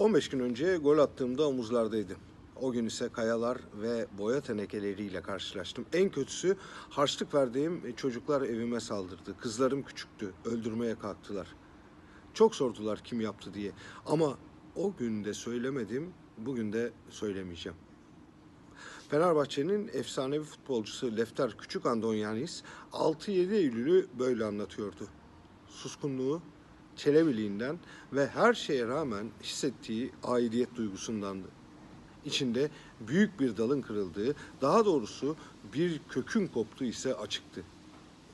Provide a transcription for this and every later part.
15 gün önce gol attığımda omuzlardaydı. O gün ise kayalar ve boya tenekeleriyle karşılaştım. En kötüsü harçlık verdiğim çocuklar evime saldırdı. Kızlarım küçüktü. Öldürmeye kalktılar. Çok sordular kim yaptı diye. Ama o gün de söylemedim, bugün de söylemeyeceğim. Fenerbahçe'nin efsanevi futbolcusu Lefter Küçük Andonyanis 6-7 Eylül'ü böyle anlatıyordu. Suskunluğu, çelebiliğinden ve her şeye rağmen hissettiği aidiyet duygusundandı. İçinde büyük bir dalın kırıldığı, daha doğrusu bir kökün koptuğu ise açıktı.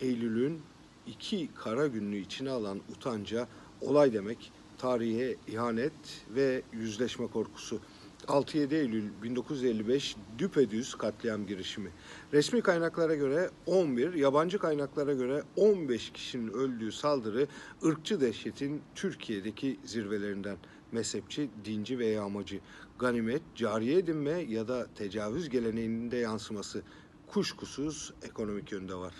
Eylül'ün iki kara günlüğü içine alan utanca olay demek, tarihe ihanet ve yüzleşme korkusu. 6-7 Eylül 1955 düpedüz katliam girişimi. Resmi kaynaklara göre 11, yabancı kaynaklara göre 15 kişinin öldüğü saldırı ırkçı dehşetin Türkiye'deki zirvelerinden. Mezhepçi, dinci ve yağmacı, ganimet, cariye edinme ya da tecavüz geleneğinin de yansıması kuşkusuz ekonomik yönde var.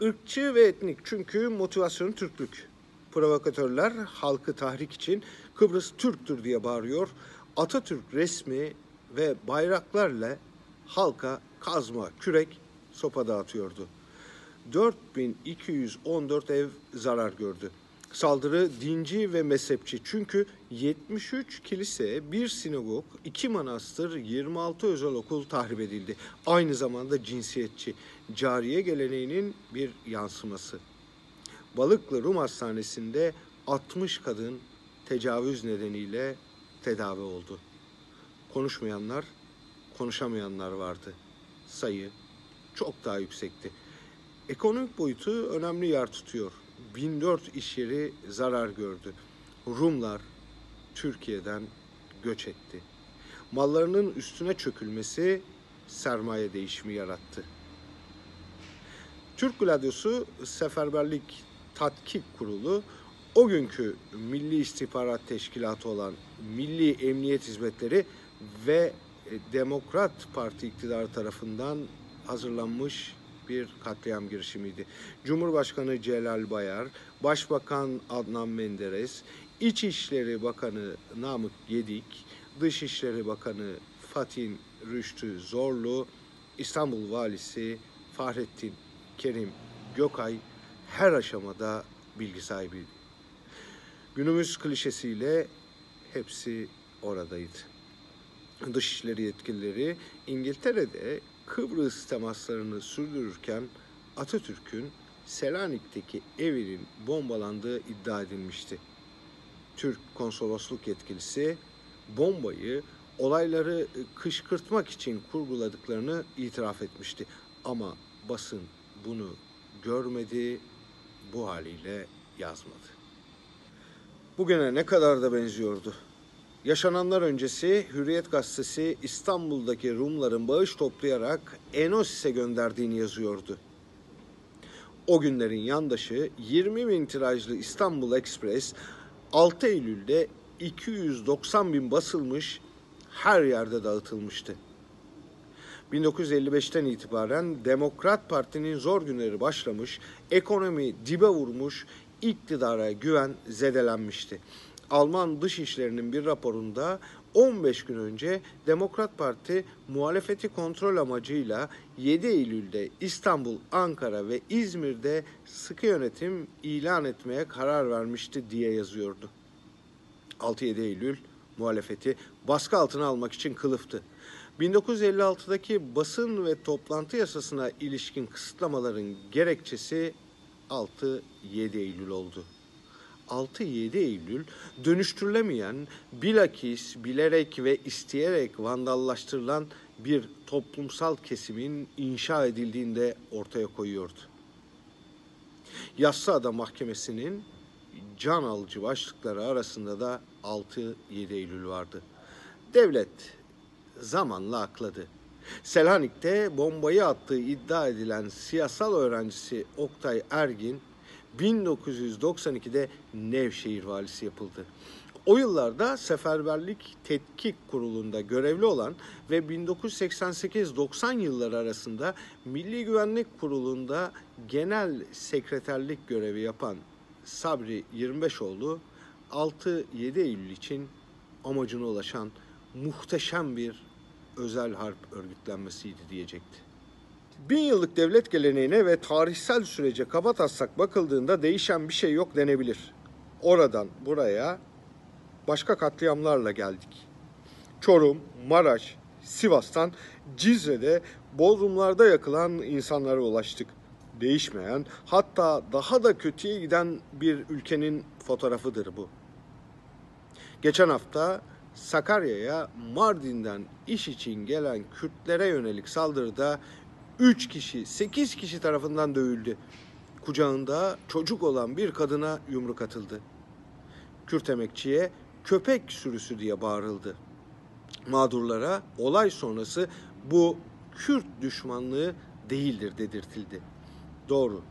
Irkçı ve etnik çünkü motivasyonu Türklük. Provokatörler halkı tahrik için Kıbrıs Türktür diye bağırıyor. Atatürk resmi ve bayraklarla halka kazma, kürek, sopa dağıtıyordu. 4214 ev zarar gördü. Saldırı dinci ve mezhepçi çünkü 73 kilise, bir sinagog, iki manastır, 26 özel okul tahrip edildi. Aynı zamanda cinsiyetçi, cariye geleneğinin bir yansıması. Balıklı Rum Hastanesi'nde 60 kadın tecavüz nedeniyle tedavi oldu. Konuşmayanlar, konuşamayanlar vardı. Sayı çok daha yüksekti. Ekonomik boyutu önemli yer tutuyor. 1004 iş yeri zarar gördü. Rumlar Türkiye'den göç etti. Mallarının üstüne çökülmesi sermaye değişimi yarattı. Türk Gladyosu Seferberlik Tatkik Kurulu o günkü Milli İstihbarat Teşkilatı olan Milli Emniyet Hizmetleri ve e, Demokrat Parti iktidarı tarafından hazırlanmış bir katliam girişimiydi. Cumhurbaşkanı Celal Bayar, Başbakan Adnan Menderes, İçişleri Bakanı Namık Gedik, Dışişleri Bakanı Fatih Rüştü Zorlu, İstanbul Valisi Fahrettin Kerim Gökay her aşamada bilgi sahibiydi. Günümüz klişesiyle hepsi oradaydı. Dışişleri yetkilileri İngiltere'de Kıbrıs temaslarını sürdürürken Atatürk'ün Selanik'teki evinin bombalandığı iddia edilmişti. Türk konsolosluk yetkilisi bombayı olayları kışkırtmak için kurguladıklarını itiraf etmişti. Ama basın bunu görmedi, bu haliyle yazmadı. Bugüne ne kadar da benziyordu. Yaşananlar öncesi Hürriyet Gazetesi İstanbul'daki Rumların bağış toplayarak Enosis'e gönderdiğini yazıyordu. O günlerin yandaşı 20 bin tirajlı İstanbul Express 6 Eylül'de 290 bin basılmış her yerde dağıtılmıştı. 1955'ten itibaren Demokrat Parti'nin zor günleri başlamış, ekonomi dibe vurmuş, iktidara güven zedelenmişti. Alman Dışişleri'nin bir raporunda 15 gün önce Demokrat Parti muhalefeti kontrol amacıyla 7 Eylül'de İstanbul, Ankara ve İzmir'de sıkı yönetim ilan etmeye karar vermişti diye yazıyordu. 6-7 Eylül muhalefeti baskı altına almak için kılıftı. 1956'daki basın ve toplantı yasasına ilişkin kısıtlamaların gerekçesi 6-7 Eylül oldu. 6-7 Eylül dönüştürülemeyen, bilakis bilerek ve isteyerek vandallaştırılan bir toplumsal kesimin inşa edildiğinde ortaya koyuyordu. Yassıada Mahkemesi'nin can alıcı başlıkları arasında da 6-7 Eylül vardı. Devlet zamanla akladı. Selanik'te bombayı attığı iddia edilen siyasal öğrencisi Oktay Ergin 1992'de Nevşehir valisi yapıldı. O yıllarda Seferberlik Tetkik Kurulu'nda görevli olan ve 1988-90 yılları arasında Milli Güvenlik Kurulu'nda genel sekreterlik görevi yapan Sabri 25 oldu. 6-7 Eylül için amacına ulaşan muhteşem bir özel harp örgütlenmesiydi diyecekti. Bin yıllık devlet geleneğine ve tarihsel sürece kabataslak bakıldığında değişen bir şey yok denebilir. Oradan buraya başka katliamlarla geldik. Çorum, Maraş, Sivas'tan Cizre'de Bodrumlarda yakılan insanlara ulaştık. Değişmeyen, hatta daha da kötüye giden bir ülkenin fotoğrafıdır bu. Geçen hafta Sakarya'ya Mardin'den iş için gelen Kürtlere yönelik saldırıda 3 kişi, 8 kişi tarafından dövüldü. Kucağında çocuk olan bir kadına yumruk atıldı. Kürt emekçiye köpek sürüsü diye bağırıldı. Mağdurlara olay sonrası bu Kürt düşmanlığı değildir dedirtildi. Doğru.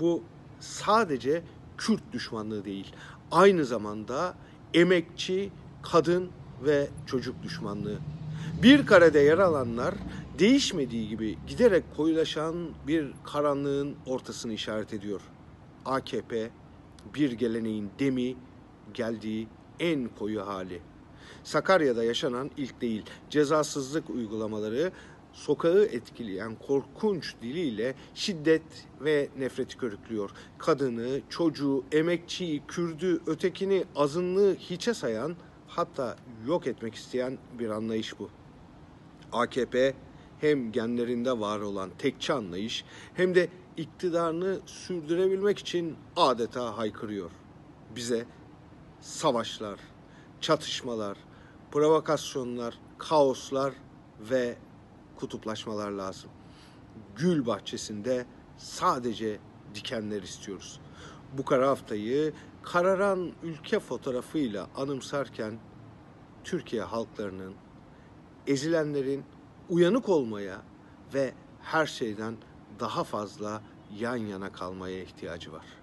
Bu sadece Kürt düşmanlığı değil. Aynı zamanda emekçi, kadın ve çocuk düşmanlığı. Bir karede yer alanlar değişmediği gibi giderek koyulaşan bir karanlığın ortasını işaret ediyor. AKP bir geleneğin demi geldiği en koyu hali. Sakarya'da yaşanan ilk değil. Cezasızlık uygulamaları sokağı etkileyen korkunç diliyle şiddet ve nefreti körüklüyor. Kadını, çocuğu, emekçiyi, Kürdü, ötekini, azınlığı hiçe sayan hatta yok etmek isteyen bir anlayış bu. AKP hem genlerinde var olan tekçi anlayış hem de iktidarını sürdürebilmek için adeta haykırıyor. Bize savaşlar, çatışmalar, provokasyonlar, kaoslar ve kutuplaşmalar lazım. Gül bahçesinde sadece dikenler istiyoruz. Bu kara haftayı kararan ülke fotoğrafıyla anımsarken Türkiye halklarının, ezilenlerin uyanık olmaya ve her şeyden daha fazla yan yana kalmaya ihtiyacı var.